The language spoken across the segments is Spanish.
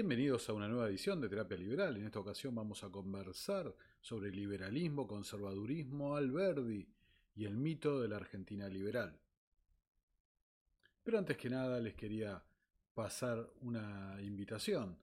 Bienvenidos a una nueva edición de Terapia Liberal. En esta ocasión vamos a conversar sobre liberalismo, conservadurismo, Alberdi y el mito de la Argentina liberal. Pero antes que nada les quería pasar una invitación.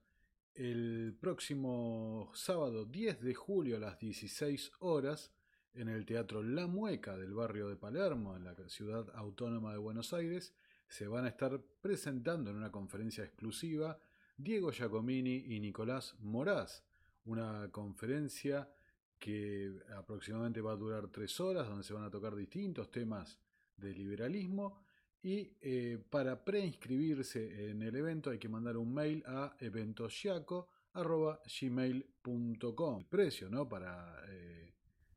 El próximo sábado 10 de julio a las 16 horas en el Teatro La Mueca del barrio de Palermo, en la ciudad autónoma de Buenos Aires, se van a estar presentando en una conferencia exclusiva Diego Giacomini y Nicolás Moraz, una conferencia que aproximadamente va a durar tres horas, donde se van a tocar distintos temas de liberalismo. Y eh, para preinscribirse en el evento hay que mandar un mail a eventosyaco.gmail.com. El precio ¿no? para eh,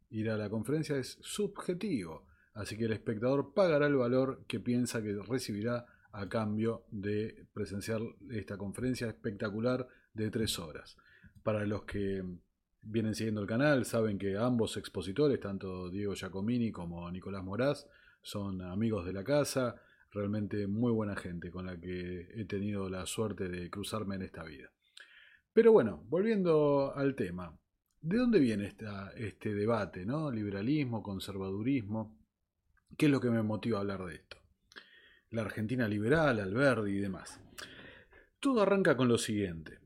ir a la conferencia es subjetivo, así que el espectador pagará el valor que piensa que recibirá a cambio de presenciar esta conferencia espectacular de tres horas. Para los que vienen siguiendo el canal, saben que ambos expositores, tanto Diego Giacomini como Nicolás Moraz, son amigos de la casa, realmente muy buena gente con la que he tenido la suerte de cruzarme en esta vida. Pero bueno, volviendo al tema, ¿de dónde viene este debate? ¿no? Liberalismo, conservadurismo. ¿Qué es lo que me motiva a hablar de esto? la Argentina liberal, Alberdi y demás. Todo arranca con lo siguiente.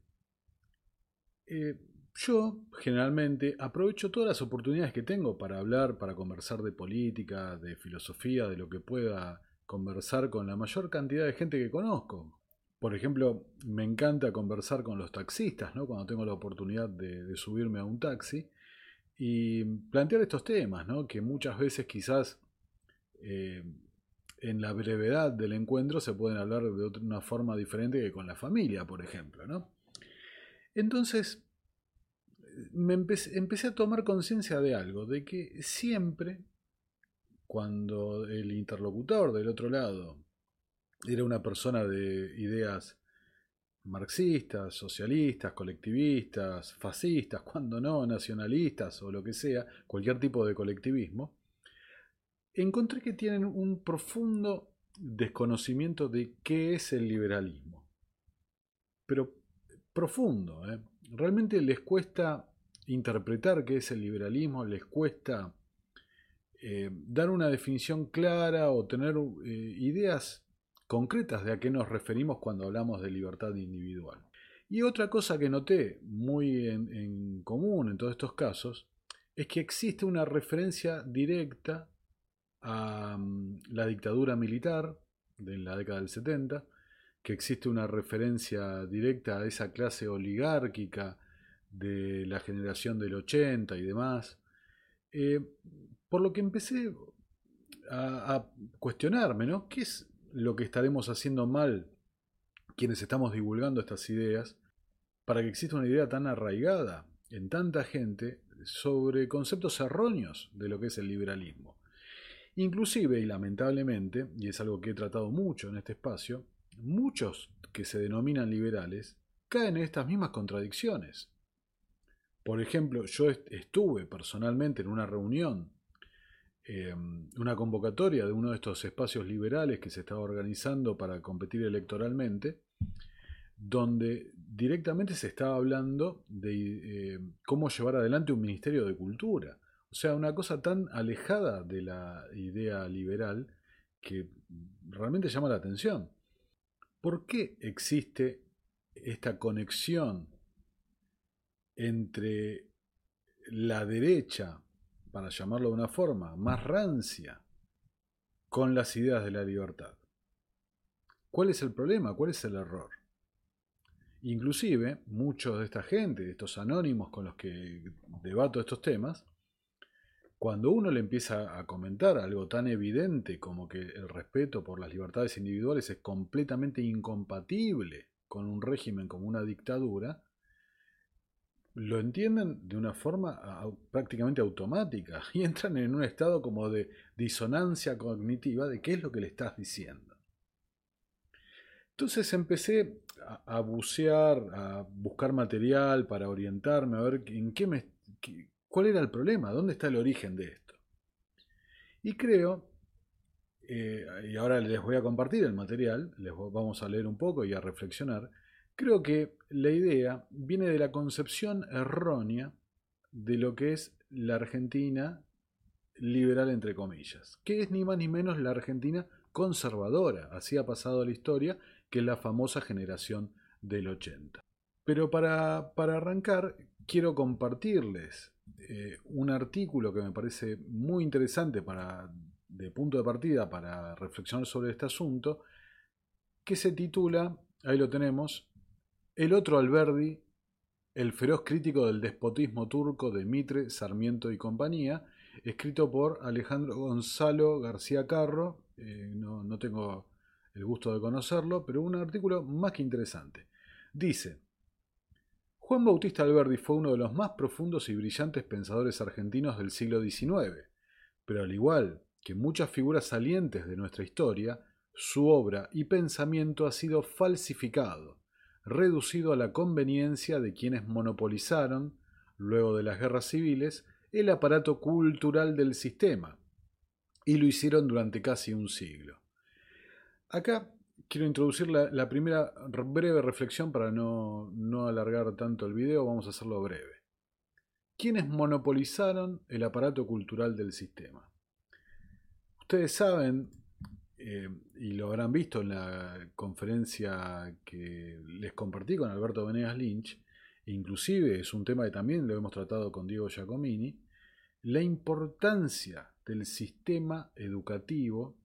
Eh, yo generalmente aprovecho todas las oportunidades que tengo para hablar, para conversar de política, de filosofía, de lo que pueda conversar con la mayor cantidad de gente que conozco. Por ejemplo, me encanta conversar con los taxistas, ¿no? cuando tengo la oportunidad de, subirme a un taxi y plantear estos temas, ¿no? que muchas veces quizás eh, en la brevedad del encuentro se pueden hablar de una forma diferente que con la familia, por ejemplo. ¿no? Entonces, me empecé, a tomar conciencia de algo, de que siempre, cuando el interlocutor del otro lado era una persona de ideas marxistas, socialistas, colectivistas, fascistas, cuando no, nacionalistas o lo que sea, cualquier tipo de colectivismo, encontré que tienen un profundo desconocimiento de qué es el liberalismo. Pero profundo, ¿eh? Realmente les cuesta interpretar qué es el liberalismo, les cuesta eh, dar una definición clara o tener eh, ideas concretas de a qué nos referimos cuando hablamos de libertad individual. Y otra cosa que noté muy en común en todos estos casos es que existe una referencia directa a mm, la dictadura militar de la década del 70, que existe una referencia directa a esa clase oligárquica de la generación del 80 y demás. Eh, por lo que empecé a, a, cuestionarme, ¿no? ¿Qué es lo que estaremos haciendo mal quienes estamos divulgando estas ideas para que exista una idea tan arraigada en tanta gente sobre conceptos erróneos de lo que es el liberalismo? Inclusive, y lamentablemente, y es algo que he tratado mucho en este espacio, muchos que se denominan liberales caen en estas mismas contradicciones. Por ejemplo, yo estuve personalmente en una reunión, eh, una convocatoria de uno de estos espacios liberales que se estaba organizando para competir electoralmente, donde directamente se estaba hablando de eh, cómo llevar adelante un Ministerio de Cultura. O sea, una cosa tan alejada de la idea liberal que realmente llama la atención. ¿Por qué existe esta conexión entre la derecha, para llamarlo de una forma, más rancia, con las ideas de la libertad? ¿Cuál es el problema? ¿Cuál es el error? Inclusive, muchos de esta gente, de estos anónimos con los que debato estos temas, cuando uno le empieza a comentar algo tan evidente como que el respeto por las libertades individuales es completamente incompatible con un régimen como una dictadura, lo entienden de una forma prácticamente automática y entran en un estado como de disonancia cognitiva de qué es lo que le estás diciendo. Entonces empecé a, bucear, a buscar material para orientarme, a ver en qué me, cuál era el problema, dónde está el origen de esto. Y creo, eh, y ahora les voy a compartir el material, les vamos a leer un poco y a reflexionar, Creo que la idea viene de la concepción errónea de lo que es la Argentina liberal entre comillas, que es ni más ni menos la Argentina conservadora, así ha pasado la historia, que la famosa generación del 80. Pero para, arrancar, quiero compartirles eh, un artículo que me parece muy interesante para, de punto de partida para reflexionar sobre este asunto, que se titula, ahí lo tenemos, el otro Alberdi, el feroz crítico del despotismo turco de Mitre, Sarmiento y compañía, escrito por Alejandro Gonzalo García Carro, eh, no, no tengo el gusto de conocerlo, pero un artículo más que interesante. Dice, Juan Bautista Alberdi fue uno de los más profundos y brillantes pensadores argentinos del siglo XIX, pero al igual que muchas figuras salientes de nuestra historia, su obra y pensamiento ha sido falsificado, reducido a la conveniencia de quienes monopolizaron, luego de las guerras civiles, el aparato cultural del sistema, y lo hicieron durante casi un siglo. Acá quiero introducir la, primera breve reflexión para no, no alargar tanto el video, vamos a hacerlo breve. ¿Quiénes monopolizaron el aparato cultural del sistema? Ustedes saben eh, y lo habrán visto en la conferencia que les compartí con Alberto Venegas Lynch, inclusive es un tema que también lo hemos tratado con Diego Giacomini, la importancia del sistema educativo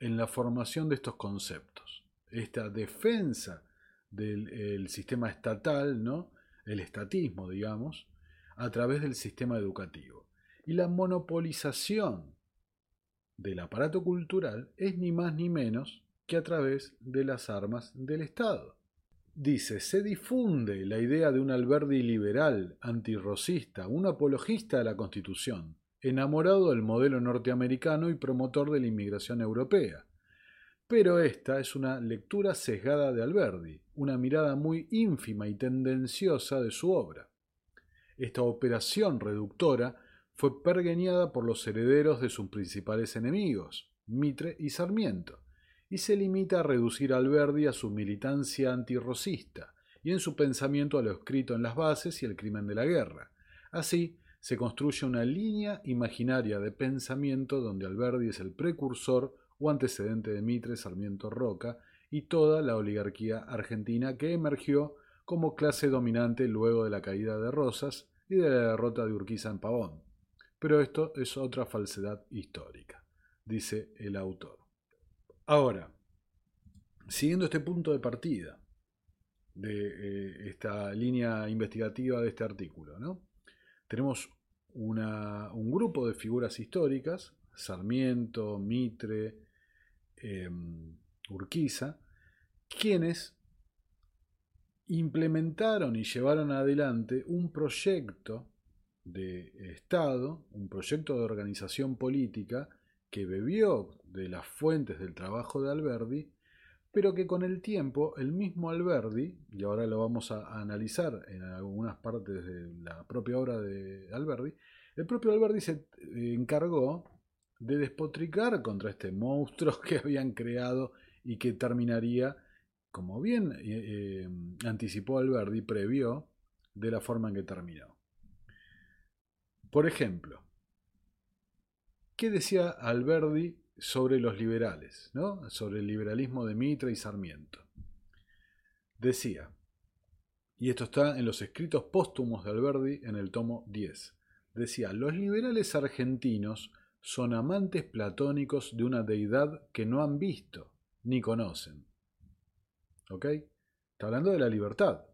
en la formación de estos conceptos. Esta defensa del sistema estatal, ¿no? el estatismo, digamos, a través del sistema educativo. Y la monopolización del aparato cultural es ni más ni menos que a través de las armas del Estado. Dice, se difunde la idea de un Alberdi liberal, antirrocista, un apologista de la Constitución, enamorado del modelo norteamericano y promotor de la inmigración europea. Pero esta es una lectura sesgada de Alberdi, una mirada muy ínfima y tendenciosa de su obra. Esta operación reductora fue pergeñada por los herederos de sus principales enemigos, Mitre y Sarmiento, y se limita a reducir a Alberdi a su militancia antirrocista y en su pensamiento a lo escrito en las bases y el crimen de la guerra. Así, se construye una línea imaginaria de pensamiento donde Alberdi es el precursor o antecedente de Mitre, Sarmiento, Roca y toda la oligarquía argentina que emergió como clase dominante luego de la caída de Rosas y de la derrota de Urquiza en Pavón. Pero esto es otra falsedad histórica, dice el autor. Ahora, siguiendo este punto de partida de eh, esta línea investigativa de este artículo, ¿no? tenemos un grupo de figuras históricas, Sarmiento, Mitre, em, Urquiza, quienes implementaron y llevaron adelante un proyecto de Estado, un proyecto de organización política que bebió de las fuentes del trabajo de Alberdi, pero que con el tiempo el mismo Alberdi, y ahora lo vamos a, analizar en algunas partes de la propia obra de Alberdi, el propio Alberdi se eh, encargó de despotricar contra este monstruo que habían creado y que terminaría, como bien eh, eh, anticipó Alberdi, previó, de la forma en que terminó. Por ejemplo, ¿qué decía Alberdi sobre los liberales, ¿no? sobre el liberalismo de Mitra y Sarmiento? Decía, y esto está en los escritos póstumos de Alberdi en el tomo 10, decía, los liberales argentinos son amantes platónicos de una deidad que no han visto ni conocen. ¿Ok? Está hablando de la libertad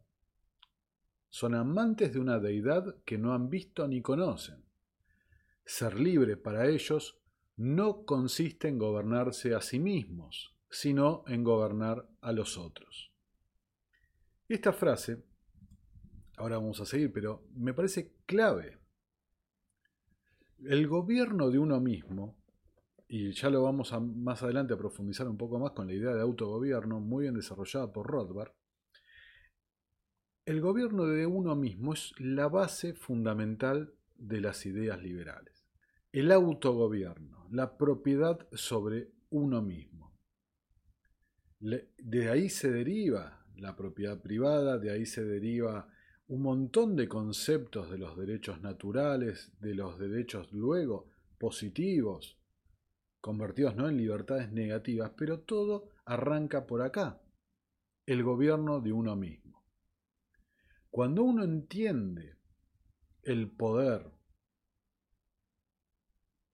son amantes de una deidad que no han visto ni conocen. Ser libre para ellos no consiste en gobernarse a sí mismos, sino en gobernar a los otros. Esta frase ahora vamos a seguir, pero me parece clave. El gobierno de uno mismo, y ya lo vamos a, más adelante a profundizar un poco más con la idea de autogobierno, muy bien desarrollada por Rothbard, el gobierno de uno mismo es la base fundamental de las ideas liberales. El autogobierno, la propiedad sobre uno mismo. De ahí se deriva la propiedad privada, de ahí se deriva un montón de conceptos de los derechos naturales, de los derechos luego positivos, convertidos ¿no? en libertades negativas, pero todo arranca por acá, el gobierno de uno mismo. Cuando uno entiende el poder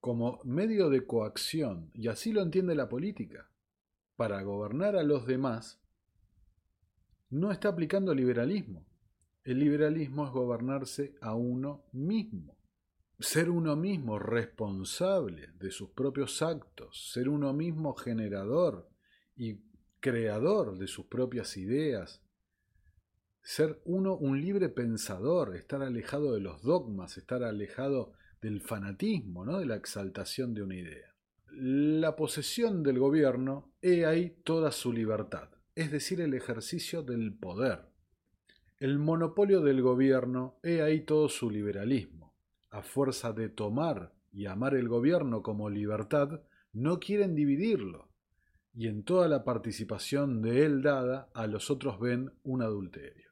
como medio de coacción, y así lo entiende la política, para gobernar a los demás, no está aplicando liberalismo. El liberalismo es gobernarse a uno mismo, ser uno mismo responsable de sus propios actos, ser uno mismo generador y creador de sus propias ideas, ser uno un libre pensador, estar alejado de los dogmas, estar alejado del fanatismo, ¿no? de la exaltación de una idea. La posesión del gobierno he ahí toda su libertad, es decir, el ejercicio del poder. El monopolio del gobierno he ahí todo su liberalismo. A fuerza de tomar y amar el gobierno como libertad, no quieren dividirlo, y en toda la participación de él dada a los otros ven un adulterio.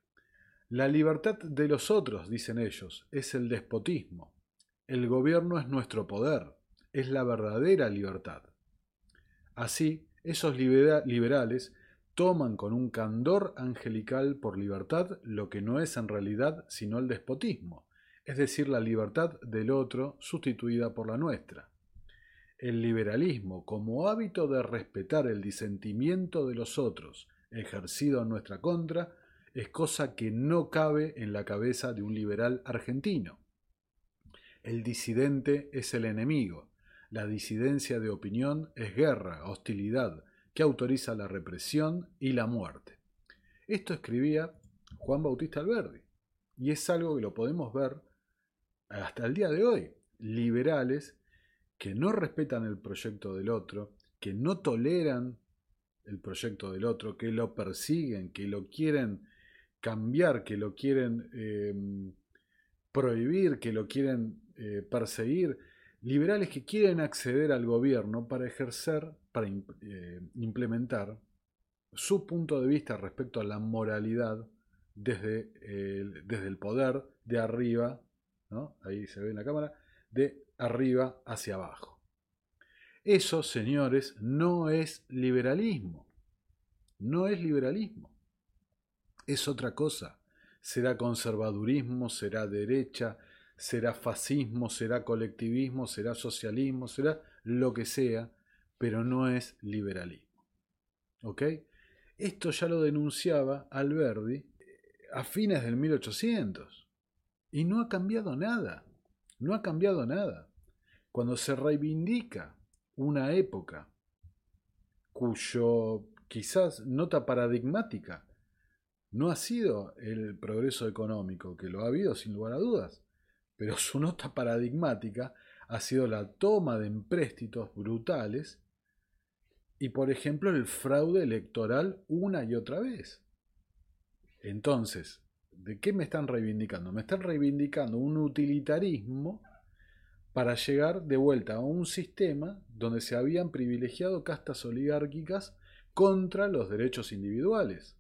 La libertad de los otros, dicen ellos, es el despotismo. El gobierno es nuestro poder, es la verdadera libertad. Así, esos liberales toman con un candor angelical por libertad lo que no es en realidad sino el despotismo, es decir, la libertad del otro sustituida por la nuestra. El liberalismo, como hábito de respetar el disentimiento de los otros, ejercido en nuestra contra, es cosa que no cabe en la cabeza de un liberal argentino. El disidente es el enemigo. La disidencia de opinión es guerra, hostilidad, que autoriza la represión y la muerte. Esto escribía Juan Bautista Alberdi, y es algo que lo podemos ver hasta el día de hoy. Liberales que no respetan el proyecto del otro, que no toleran el proyecto del otro, que lo persiguen, que lo quieren cambiar, que lo quieren em, prohibir, que lo quieren eh, perseguir, liberales que quieren acceder al gobierno para ejercer, para eh, implementar su punto de vista respecto a la moralidad desde el, desde el poder de arriba, ¿no? ahí se ve en la cámara, de arriba hacia abajo. Eso, señores, no es liberalismo. No es liberalismo es otra cosa. Será conservadurismo, será derecha, será fascismo, será colectivismo, será socialismo, será lo que sea, pero no es liberalismo. ¿Ok? Esto ya lo denunciaba Alberdi a fines del 1800 y no ha cambiado nada, no ha cambiado nada. Cuando se reivindica una época cuyo quizás nota paradigmática no ha sido el progreso económico, que lo ha habido sin lugar a dudas, pero su nota paradigmática ha sido la toma de empréstitos brutales y, por ejemplo, el fraude electoral una y otra vez. Entonces, ¿de qué me están reivindicando? Me están reivindicando un utilitarismo para llegar de vuelta a un sistema donde se habían privilegiado castas oligárquicas contra los derechos individuales.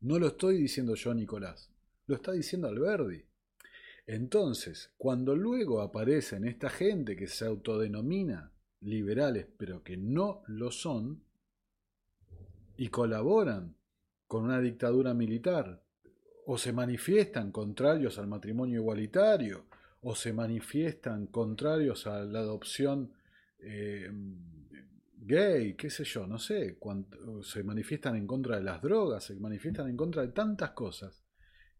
No lo estoy diciendo yo, Nicolás, lo está diciendo Alberdi. Entonces, cuando luego aparecen esta gente que se autodenomina liberales, pero que no lo son, y colaboran con una dictadura militar, o se manifiestan contrarios al matrimonio igualitario, o se manifiestan contrarios a la adopción eh, gay, qué sé yo, no sé, se manifiestan en contra de las drogas, se manifiestan en contra de tantas cosas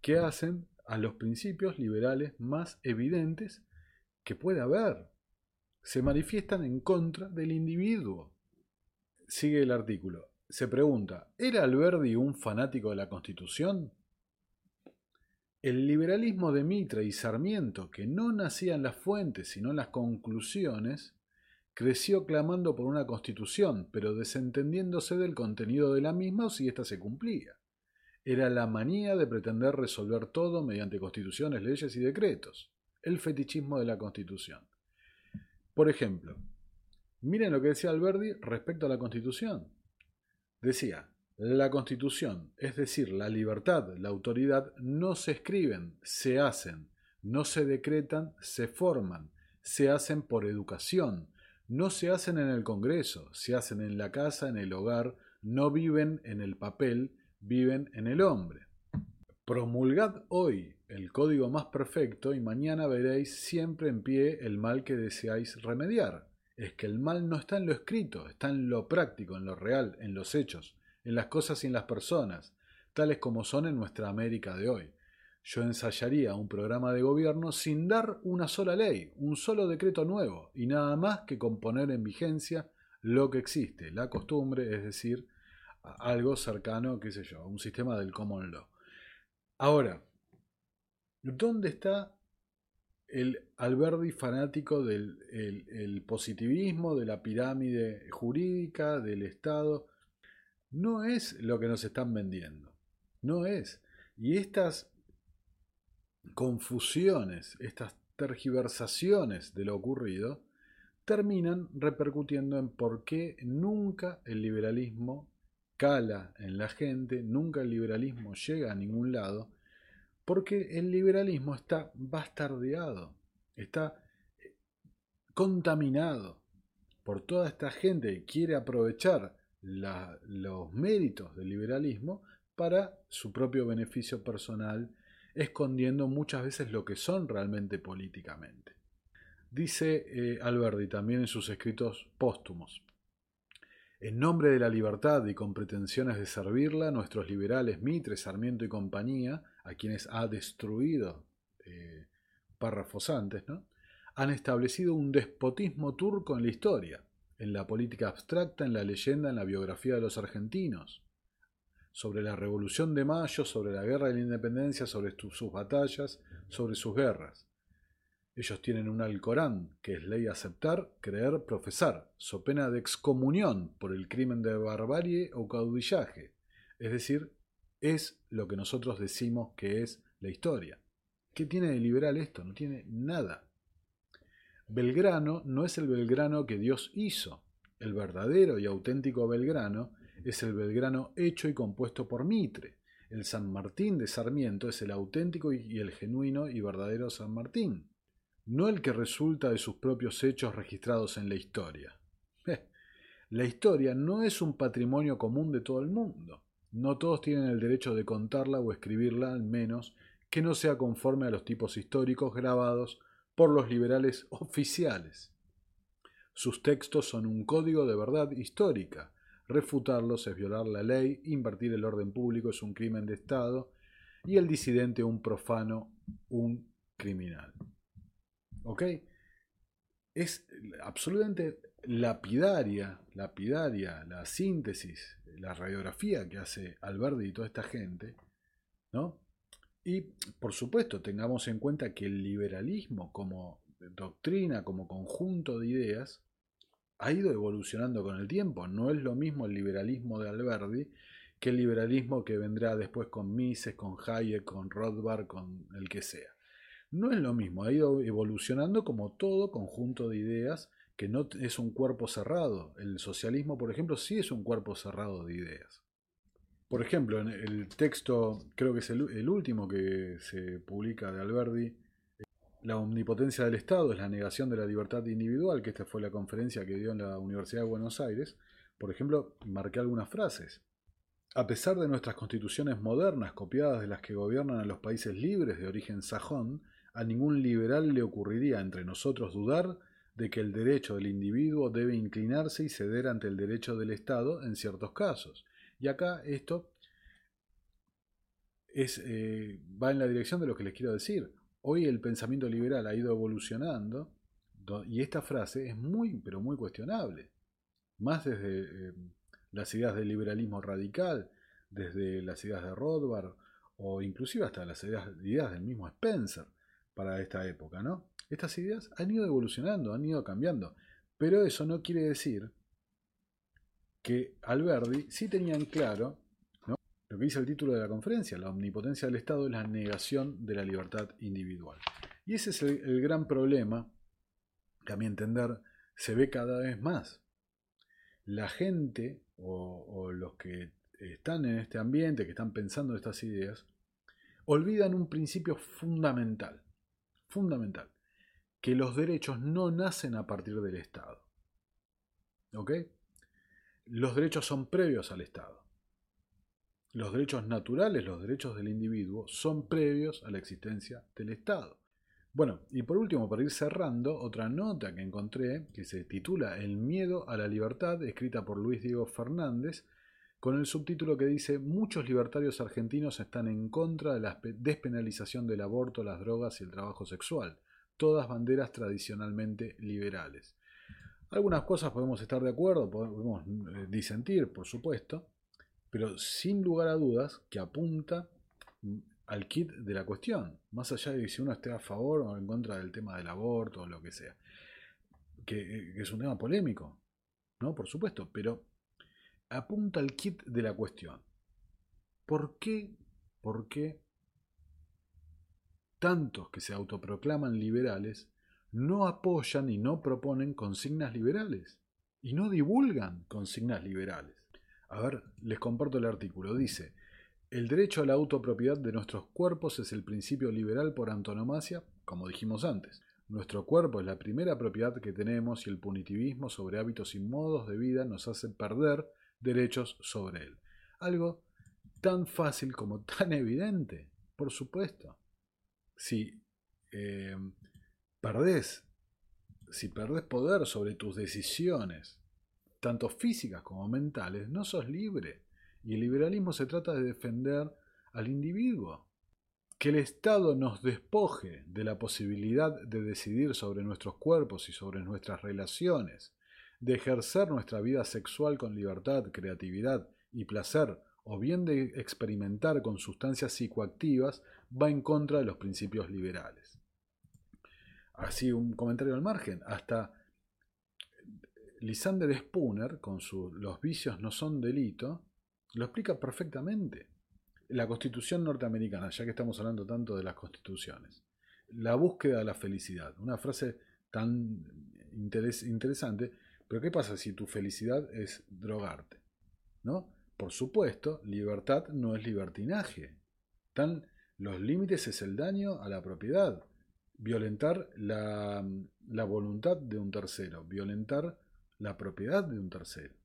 que hacen a los principios liberales más evidentes que puede haber. Se manifiestan en contra del individuo. Sigue el artículo. Se pregunta, ¿era Alberdi un fanático de la Constitución? El liberalismo de Mitre y Sarmiento, que no nacía en las fuentes sino en las conclusiones, creció clamando por una constitución, pero desentendiéndose del contenido de la misma o si ésta se cumplía. Era la manía de pretender resolver todo mediante constituciones, leyes y decretos, el fetichismo de la constitución. Por ejemplo, miren lo que decía Alberdi respecto a la constitución. Decía, la constitución, es decir, la libertad, la autoridad, no se escriben, se hacen, no se decretan, se forman, se hacen por educación, no se hacen en el Congreso, se hacen en la casa, en el hogar, no viven en el papel, viven en el hombre. Promulgad hoy el código más perfecto y mañana veréis siempre en pie el mal que deseáis remediar. Es que el mal no está en lo escrito, está en lo práctico, en lo real, en los hechos, en las cosas y en las personas, tales como son en nuestra América de hoy yo ensayaría un programa de gobierno sin dar una sola ley, un solo decreto nuevo, y nada más que con poner en vigencia lo que existe, la costumbre, es decir, algo cercano, qué sé yo, un sistema del common law. Ahora, ¿dónde está el Alberdi fanático del positivismo, de la pirámide jurídica, del Estado? No es lo que nos están vendiendo, no es. Y estas confusiones, estas tergiversaciones de lo ocurrido, terminan repercutiendo en por qué nunca el liberalismo cala en la gente, nunca el liberalismo llega a ningún lado, porque el liberalismo está bastardeado, está eh, contaminado por toda esta gente que quiere aprovechar los méritos del liberalismo para su propio beneficio personal escondiendo muchas veces lo que son realmente políticamente. Dice eh, Alberti también en sus escritos póstumos. En nombre de la libertad y con pretensiones de servirla, nuestros liberales Mitre, Sarmiento y compañía, a quienes ha destruido eh, párrafos antes, ¿no? han establecido un despotismo turco en la historia, en la política abstracta, en la leyenda, en la biografía de los argentinos, sobre la Revolución de Mayo, sobre la Guerra de la Independencia, sobre sus batallas, sobre sus guerras. Ellos tienen un Alcorán, que es ley aceptar, creer, profesar, so pena de excomunión por el crimen de barbarie o caudillaje. Es decir, es lo que nosotros decimos que es la historia. ¿Qué tiene de liberal esto? No tiene nada. Belgrano no es el Belgrano que Dios hizo. El verdadero y auténtico Belgrano es el Belgrano hecho y compuesto por Mitre. El San Martín de Sarmiento es el auténtico y el genuino y verdadero San Martín, no el que resulta de sus propios hechos registrados en la historia. La historia no es un patrimonio común de todo el mundo. No todos tienen el derecho de contarla o escribirla, al menos que no sea conforme a los tipos históricos grabados por los liberales oficiales. Sus textos son un código de verdad histórica, Refutarlos es violar la ley, invertir el orden público es un crimen de Estado y el disidente un profano, un criminal. ¿Ok? Es absolutamente lapidaria, lapidaria la síntesis, la radiografía que hace Alberti y toda esta gente, ¿no? Y por supuesto, tengamos en cuenta que el liberalismo como doctrina, como conjunto de ideas, ha ido evolucionando con el tiempo. No es lo mismo el liberalismo de Alberdi que el liberalismo que vendrá después con Mises, con Hayek, con Rothbard, con el que sea. No es lo mismo, ha ido evolucionando como todo conjunto de ideas que no es un cuerpo cerrado. El socialismo, por ejemplo, sí es un cuerpo cerrado de ideas. Por ejemplo, en el texto, creo que es el, último que se publica de Alberdi, la omnipotencia del Estado es la negación de la libertad individual, que esta fue la conferencia que dio en la Universidad de Buenos Aires. Por ejemplo, marqué algunas frases. A pesar de nuestras constituciones modernas, copiadas de las que gobiernan a los países libres de origen sajón, a ningún liberal le ocurriría entre nosotros dudar de que el derecho del individuo debe inclinarse y ceder ante el derecho del Estado en ciertos casos. Y acá esto es, eh, va en la dirección de lo que les quiero decir. Hoy el pensamiento liberal ha ido evolucionando y esta frase es muy, pero muy cuestionable. Más desde eh, las ideas del liberalismo radical, desde las ideas de Rothbard o inclusive hasta las ideas, ideas del mismo Spencer para esta época, ¿no? Estas ideas han ido evolucionando, han ido cambiando, pero eso no quiere decir que Alberdi sí tenían claro lo que dice el título de la conferencia, la omnipotencia del Estado es la negación de la libertad individual. Y ese es el, gran problema que a mi entender se ve cada vez más. La gente o, los que están en este ambiente, que están pensando estas ideas, olvidan un principio fundamental, fundamental, que los derechos no nacen a partir del Estado. ¿Ok? Los derechos son previos al Estado. Los derechos naturales, los derechos del individuo, son previos a la existencia del Estado. Bueno, y por último, para ir cerrando, otra nota que encontré que se titula El miedo a la libertad, escrita por Luis Diego Fernández, con el subtítulo que dice Muchos libertarios argentinos están en contra de la despenalización del aborto, las drogas y el trabajo sexual, todas banderas tradicionalmente liberales. Algunas cosas podemos estar de acuerdo, podemos eh, disentir, por supuesto, pero sin lugar a dudas que apunta al kit de la cuestión, más allá de si uno esté a favor o en contra del tema del aborto o lo que sea, que, es un tema polémico, ¿no? Por supuesto, pero apunta al kit de la cuestión. ¿Por qué, por qué tantos que se autoproclaman liberales no apoyan y no proponen consignas liberales? Y no divulgan consignas liberales. A ver, les comparto el artículo. Dice, el derecho a la autopropiedad de nuestros cuerpos es el principio liberal por antonomasia, como dijimos antes. Nuestro cuerpo es la primera propiedad que tenemos y el punitivismo sobre hábitos y modos de vida nos hace perder derechos sobre él. Algo tan fácil como tan evidente, por supuesto. Si eh, perdés, si perdés poder sobre tus decisiones, tanto físicas como mentales, no sos libre. Y el liberalismo se trata de defender al individuo. Que el Estado nos despoje de la posibilidad de decidir sobre nuestros cuerpos y sobre nuestras relaciones, de ejercer nuestra vida sexual con libertad, creatividad y placer, o bien de experimentar con sustancias psicoactivas, va en contra de los principios liberales. Así un comentario al margen, hasta Lisander Spooner, con su Los vicios no son delito, lo explica perfectamente. La constitución norteamericana, ya que estamos hablando tanto de las constituciones. La búsqueda de la felicidad. Una frase tan interesante. Pero ¿qué pasa si tu felicidad es drogarte? ¿No? Por supuesto, libertad no es libertinaje. Tan, los límites es el daño a la propiedad. Violentar la, la voluntad de un tercero. Violentar la propiedad de un tercero.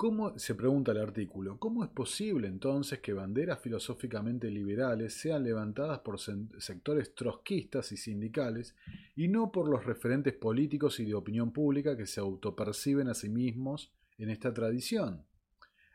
¿Cómo, se pregunta el artículo, cómo es posible entonces que banderas filosóficamente liberales sean levantadas por sectores trotskistas y sindicales y no por los referentes políticos y de opinión pública que se autoperciben a sí mismos en esta tradición?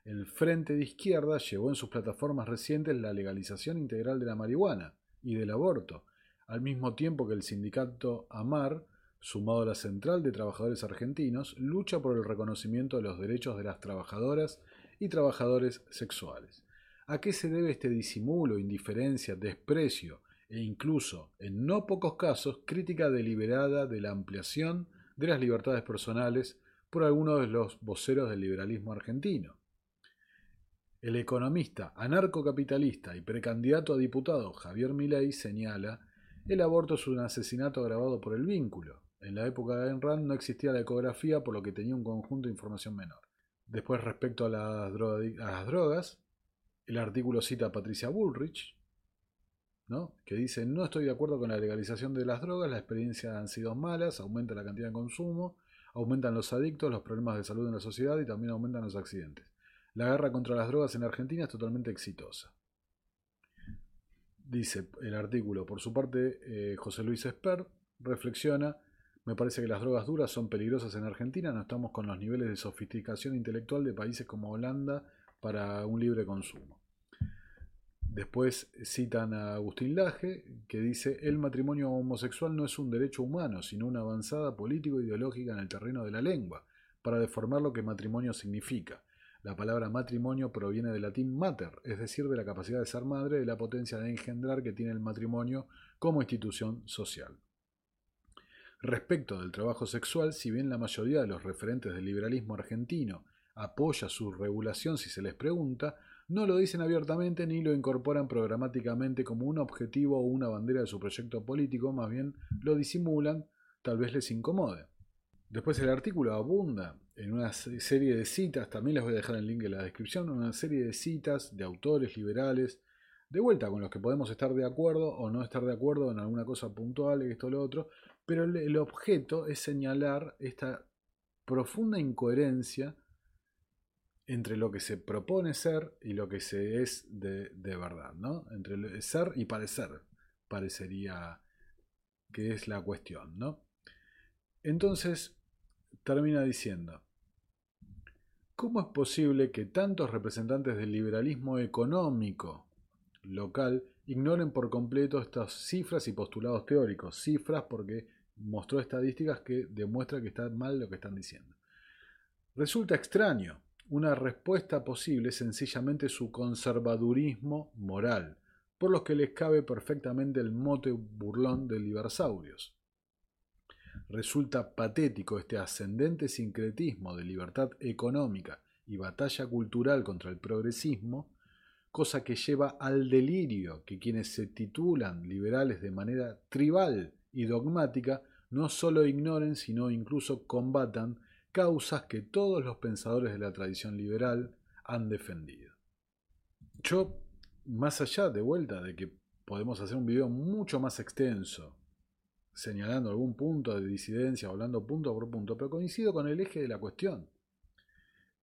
El Frente de Izquierda llevó en sus plataformas recientes la legalización integral de la marihuana y del aborto, al mismo tiempo que el sindicato AMAR sumado a la Central de Trabajadores Argentinos, lucha por el reconocimiento de los derechos de las trabajadoras y trabajadores sexuales. ¿A qué se debe este disimulo, indiferencia, desprecio e incluso, en no pocos casos, crítica deliberada de la ampliación de las libertades personales por algunos de los voceros del liberalismo argentino? El economista anarcocapitalista y precandidato a diputado Javier Milei señala el aborto es un asesinato agravado por el vínculo, en la época de Ayn Rand no existía la ecografía, por lo que tenía un conjunto de información menor. Después, respecto a las, drogas, el artículo cita a Patricia Bullrich, ¿no? que dice, no estoy de acuerdo con la legalización de las drogas, las experiencias han sido malas, aumenta la cantidad de consumo, aumentan los adictos, los problemas de salud en la sociedad y también aumentan los accidentes. La guerra contra las drogas en Argentina es totalmente exitosa. Dice el artículo, por su parte, eh, José Luis Esper reflexiona me parece que las drogas duras son peligrosas en Argentina, no estamos con los niveles de sofisticación intelectual de países como Holanda para un libre consumo. Después citan a Agustín Laje, que dice, el matrimonio homosexual no es un derecho humano, sino una avanzada político-ideológica en el terreno de la lengua, para deformar lo que matrimonio significa. La palabra matrimonio proviene del latín mater, es decir, de la capacidad de ser madre, de la potencia de engendrar que tiene el matrimonio como institución social. Respecto del trabajo sexual, si bien la mayoría de los referentes del liberalismo argentino apoya su regulación si se les pregunta, no lo dicen abiertamente ni lo incorporan programáticamente como un objetivo o una bandera de su proyecto político, más bien lo disimulan, tal vez les incomode. Después el artículo abunda en una serie de citas, también les voy a dejar el link en la descripción, una serie de citas de autores liberales, de vuelta con los que podemos estar de acuerdo o no estar de acuerdo en alguna cosa puntual, esto o lo otro, pero el objeto es señalar esta profunda incoherencia entre lo que se propone ser y lo que se es de, verdad, ¿no? Entre ser y parecer, parecería que es la cuestión, ¿no? Entonces, termina diciendo, ¿cómo es posible que tantos representantes del liberalismo económico local ignoren por completo estas cifras y postulados teóricos? Cifras porque mostró estadísticas que demuestran que está mal lo que están diciendo. Resulta extraño una respuesta posible es sencillamente su conservadurismo moral, por los que les cabe perfectamente el mote burlón de libersaurios. Resulta patético este ascendente sincretismo de libertad económica y batalla cultural contra el progresismo, cosa que lleva al delirio que quienes se titulan liberales de manera tribal y dogmática no solo ignoren, sino incluso combatan causas que todos los pensadores de la tradición liberal han defendido. Yo, más allá de vuelta de que podemos hacer un video mucho más extenso, señalando algún punto de disidencia, hablando punto por punto, pero coincido con el eje de la cuestión.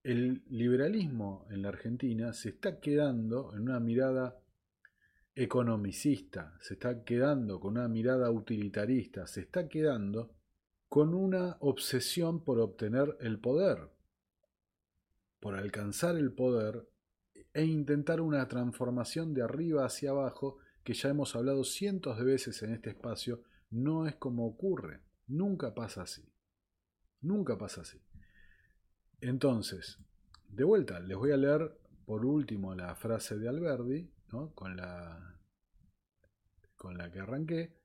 El liberalismo en la Argentina se está quedando en una mirada economicista, se está quedando con una mirada utilitarista, se está quedando con una obsesión por obtener el poder, por alcanzar el poder e intentar una transformación de arriba hacia abajo que ya hemos hablado cientos de veces en este espacio, no es como ocurre, nunca pasa así, nunca pasa así. Entonces, de vuelta, les voy a leer por último la frase de Alberdi, con, la, con la que arranqué,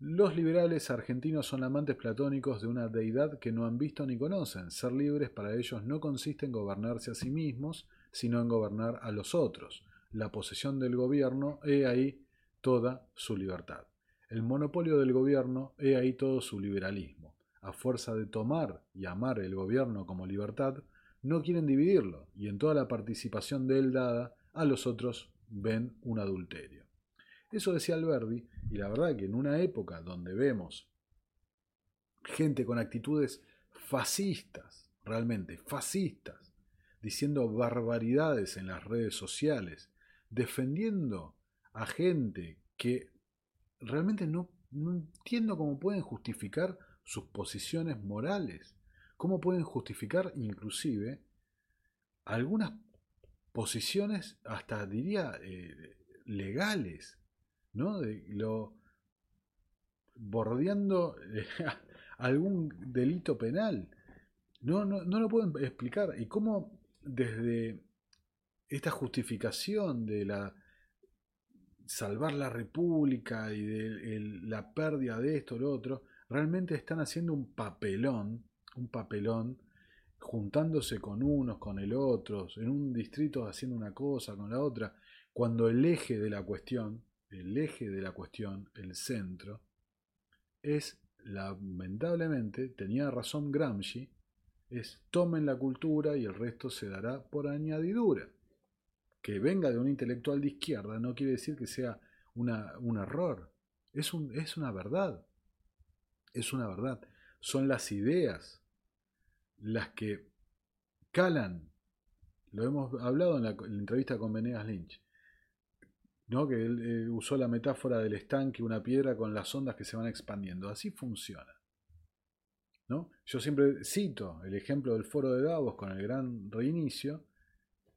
los liberales argentinos son amantes platónicos de una deidad que no han visto ni conocen. Ser libres para ellos no consiste en gobernarse a sí mismos, sino en gobernar a los otros. La posesión del gobierno, he ahí toda su libertad. El monopolio del gobierno, he ahí todo su liberalismo. A fuerza de tomar y amar el gobierno como libertad, no quieren dividirlo, y en toda la participación de él dada, a los otros ven un adulterio. Eso decía Alberdi, y la verdad que en una época donde vemos gente con actitudes fascistas, realmente fascistas, diciendo barbaridades en las redes sociales, defendiendo a gente que realmente no, no entiendo cómo pueden justificar sus posiciones morales, cómo pueden justificar inclusive algunas posiciones hasta diría eh, legales ¿no? De lo, bordeando eh, algún delito penal. No, no, no lo pueden explicar. ¿Y cómo desde esta justificación de la salvar la república y de la pérdida de esto o lo otro, realmente están haciendo un papelón, un papelón, juntándose con unos, con el otro, en un distrito haciendo una cosa, con la otra, cuando el eje de la cuestión el eje de la cuestión, el centro, es, lamentablemente, tenía razón Gramsci, es tomen la cultura y el resto se dará por añadidura. Que venga de un intelectual de izquierda no quiere decir que sea un error, es una verdad, es una verdad. Son las ideas las que calan, lo hemos hablado en la, en la entrevista con Venegas Lynch, ¿no? que él usó la metáfora del estanque, una piedra con las ondas que se van expandiendo. Así funciona. ¿no? Yo siempre cito el ejemplo del foro de Davos con el gran reinicio.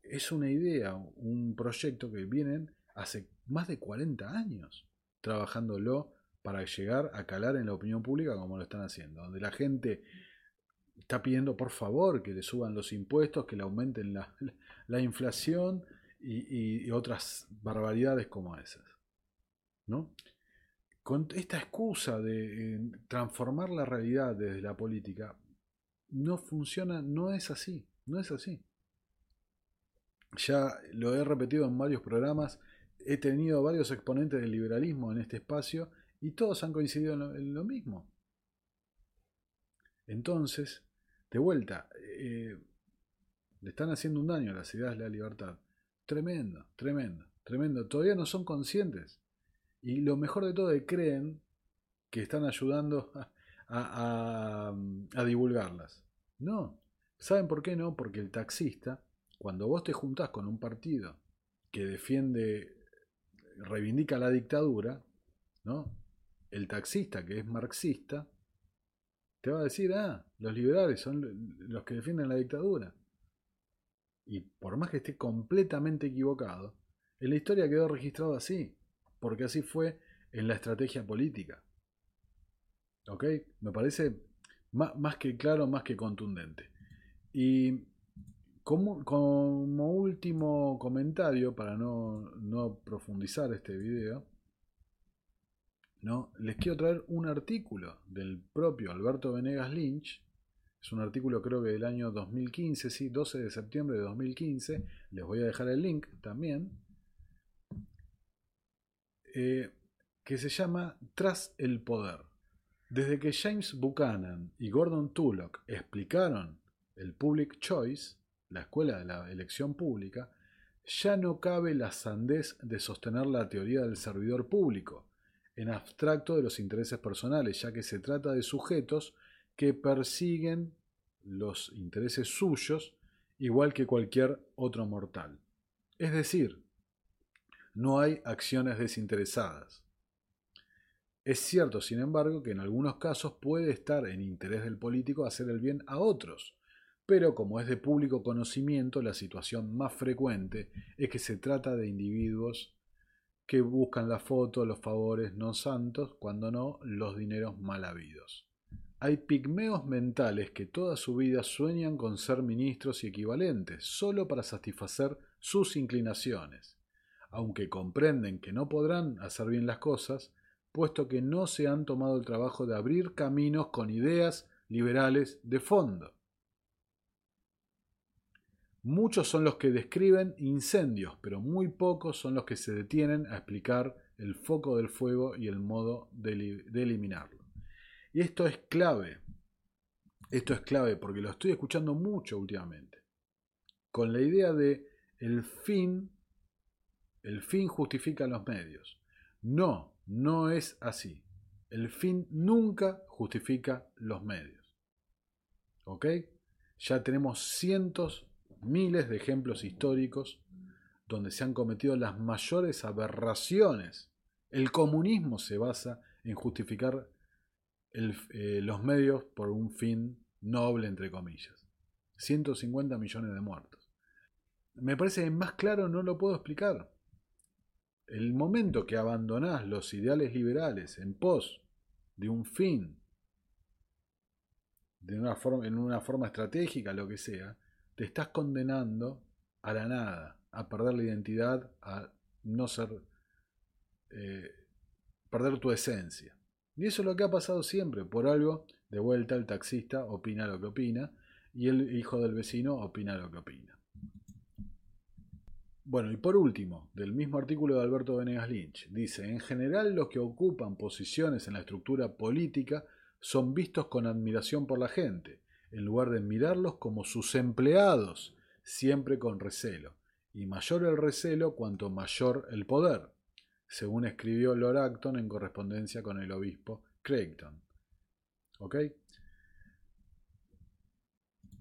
Es una idea, un proyecto que vienen hace más de 40 años trabajándolo para llegar a calar en la opinión pública como lo están haciendo, donde la gente está pidiendo por favor que le suban los impuestos, que le aumenten la, inflación y, otras barbaridades como esas. ¿no? Con esta excusa de transformar la realidad desde la política, no funciona, no es así, no es así. Ya lo he repetido en varios programas, he tenido varios exponentes del liberalismo en este espacio y todos han coincidido en lo, mismo. Entonces, de vuelta, eh, le están haciendo un daño a las ideas de la libertad. Tremendo, tremendo, tremendo. Todavía no son conscientes. Y lo mejor de todo es que creen que están ayudando a, a divulgarlas. No. ¿Saben por qué no? Porque el taxista, cuando vos te juntás con un partido que defiende, reivindica la dictadura, ¿no? El taxista que es marxista te va a decir, ah, los liberales son los que defienden la dictadura. Y por más que esté completamente equivocado, en la historia quedó registrado así, porque así fue en la estrategia política. ¿Ok? Me parece más, que claro, más que contundente. Y como, como último comentario, para no, no profundizar este video, ¿no? les quiero traer un artículo del propio Alberto Venegas Lynch. Es un artículo creo que del año 2015, sí, 12 de septiembre de 2015. Les voy a dejar el link también. Eh, que se llama Tras el Poder. Desde que James Buchanan y Gordon Tullock explicaron el Public Choice, la escuela de la elección pública, ya no cabe la sandez de sostener la teoría del servidor público en abstracto de los intereses personales, ya que se trata de sujetos que persiguen los intereses suyos igual que cualquier otro mortal. Es decir, no hay acciones desinteresadas. Es cierto, sin embargo, que en algunos casos puede estar en interés del político hacer el bien a otros, pero como es de público conocimiento, la situación más frecuente es que se trata de individuos que buscan la foto, los favores no santos, cuando no los dineros mal habidos. Hay pigmeos mentales que toda su vida sueñan con ser ministros y equivalentes, solo para satisfacer sus inclinaciones, aunque comprenden que no podrán hacer bien las cosas, puesto que no se han tomado el trabajo de abrir caminos con ideas liberales de fondo. Muchos son los que describen incendios, pero muy pocos son los que se detienen a explicar el foco del fuego y el modo de, eliminarlo. Y esto es clave. Esto es clave porque lo estoy escuchando mucho últimamente. Con la idea de el fin, el fin justifica los medios. No, no es así. El fin nunca justifica los medios. ¿Ok? Ya tenemos cientos miles de ejemplos históricos donde se han cometido las mayores aberraciones. El comunismo se basa en justificar eh, los medios por un fin noble, entre comillas. 150 millones de muertos. Me parece más claro no lo puedo explicar. El momento que abandonás los ideales liberales en pos de un fin, de una forma, en una forma estratégica, lo que sea, te estás condenando a la nada, a perder la identidad, a no ser, eh, perder tu esencia. Y eso es lo que ha pasado siempre. Por algo, de vuelta, el taxista opina lo que opina y el hijo del vecino opina lo que opina. Bueno, y por último, del mismo artículo de Alberto Venegas Lynch, dice, en general los que ocupan posiciones en la estructura política son vistos con admiración por la gente, en lugar de mirarlos como sus empleados, siempre con recelo. Y mayor el recelo, cuanto mayor el poder, según escribió Lord Acton en correspondencia con el obispo Creighton. ¿Ok?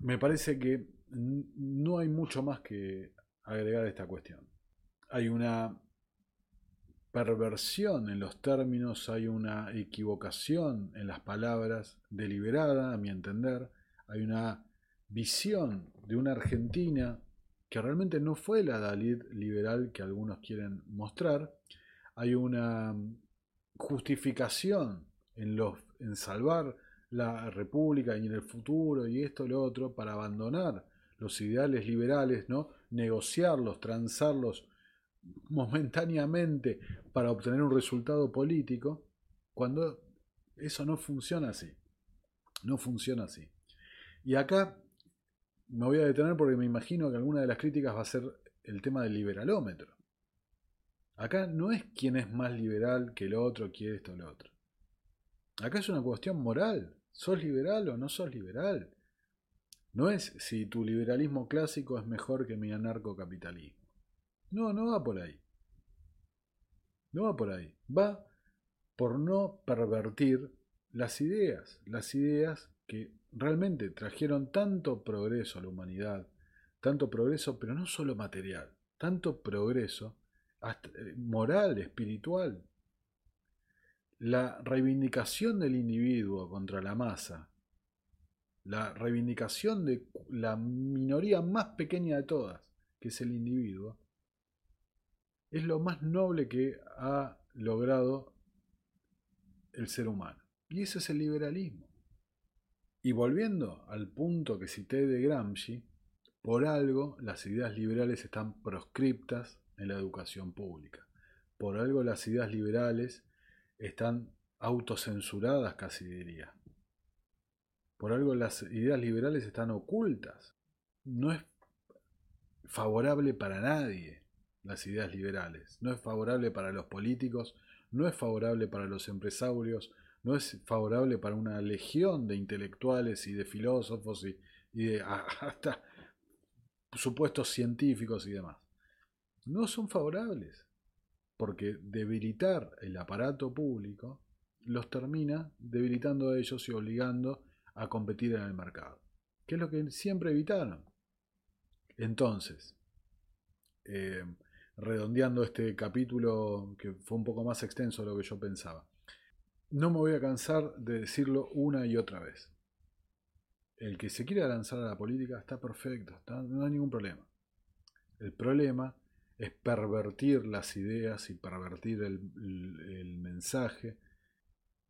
Me parece que no hay mucho más que agregar a esta cuestión. Hay una perversión en los términos, hay una equivocación en las palabras deliberada, a mi entender, hay una visión de una Argentina que realmente no fue la Dalí liberal que algunos quieren mostrar. Hay una justificación en, los, en salvar la república y en el futuro y esto y lo otro para abandonar los ideales liberales, ¿no? negociarlos, transarlos momentáneamente para obtener un resultado político, cuando eso no funciona así. No funciona así. Y acá me voy a detener porque me imagino que alguna de las críticas va a ser el tema del liberalómetro. Acá no es quién es más liberal que el otro, quién esto o lo otro. Acá es una cuestión moral. ¿Sos liberal o no sos liberal? No es si tu liberalismo clásico es mejor que mi anarcocapitalismo. No, no va por ahí. No va por ahí. Va por no pervertir las ideas. Las ideas que realmente trajeron tanto progreso a la humanidad. Tanto progreso, pero no solo material. Tanto progreso eh, moral, espiritual. La reivindicación del individuo contra la masa, la reivindicación de la minoría más pequeña de todas, que es el individuo, es lo más noble que ha logrado el ser humano. Y ese es el liberalismo. Y volviendo al punto que cité de Gramsci, por algo las ideas liberales están proscriptas en la educación pública. Por algo las ideas liberales están autocensuradas, casi diría. Por algo las ideas liberales están ocultas. No es favorable para nadie las ideas liberales. No es favorable para los políticos, no es favorable para los empresarios, no es favorable para una legión de intelectuales y de filósofos y, y de hasta supuestos científicos y demás no son favorables, porque debilitar el aparato público los termina debilitando a ellos y obligando a competir en el mercado, que es lo que siempre evitaron. Entonces, eh, redondeando este capítulo que fue un poco más extenso de lo que yo pensaba, no me voy a cansar de decirlo una y otra vez. El que se quiera lanzar a la política está perfecto, no hay ningún problema. El problema es pervertir las ideas y pervertir el, mensaje.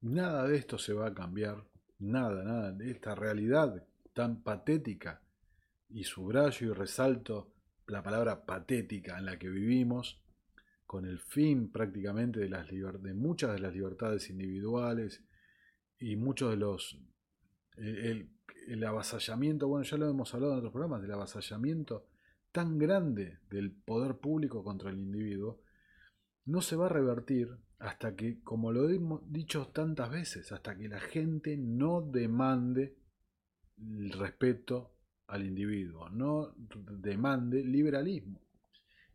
Nada de esto se va a cambiar, nada, nada. de Esta realidad tan patética, y subrayo y resalto la palabra patética en la que vivimos, con el fin prácticamente de, las de muchas de las libertades individuales y muchos de los... El, el avasallamiento, bueno, ya lo hemos hablado en otros programas, del avasallamiento tan grande del poder público contra el individuo no se va a revertir hasta que, como lo hemos dicho tantas veces, hasta que la gente no demande el respeto al individuo, no demande liberalismo.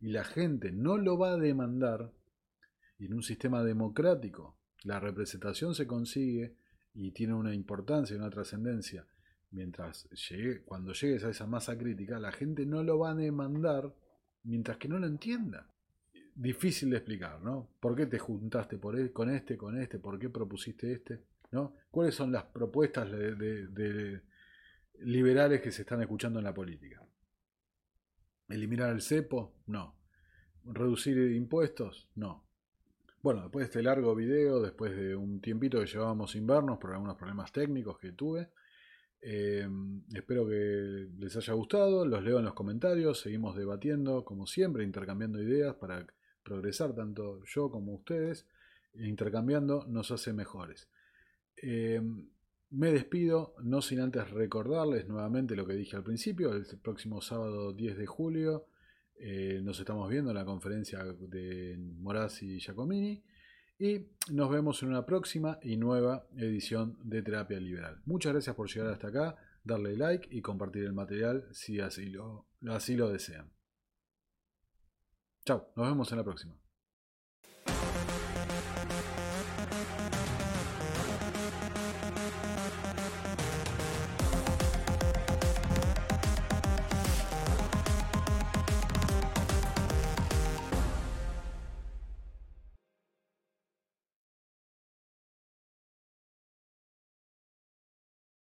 Y la gente no lo va a demandar, y en un sistema democrático la representación se consigue y tiene una importancia, una trascendencia mientras llegue, cuando llegues a esa masa crítica, la gente no lo va a demandar mientras que no lo entienda. Difícil de explicar, ¿no? ¿Por qué te juntaste por e, con este, con este? ¿Por qué propusiste este? ¿No? ¿Cuáles son las propuestas de, liberales que se están escuchando en la política? ¿Eliminar el cepo? No. ¿Reducir impuestos? No. Bueno, después de este largo video, después de un tiempito que llevábamos sin vernos por algunos problemas técnicos que tuve, Em, espero que les haya gustado, los leo en los comentarios, seguimos debatiendo como siempre, intercambiando ideas para progresar tanto yo como ustedes, intercambiando nos hace mejores. Em, me despido, no sin antes recordarles nuevamente lo que dije al principio, el próximo sábado 10 de julio eh, nos estamos viendo en la conferencia de Moraz y Giacomini. Y nos vemos en una próxima y nueva edición de Terapia Liberal. Muchas gracias por llegar hasta acá, darle like y compartir el material si así lo, así lo desean. Chao, nos vemos en la próxima.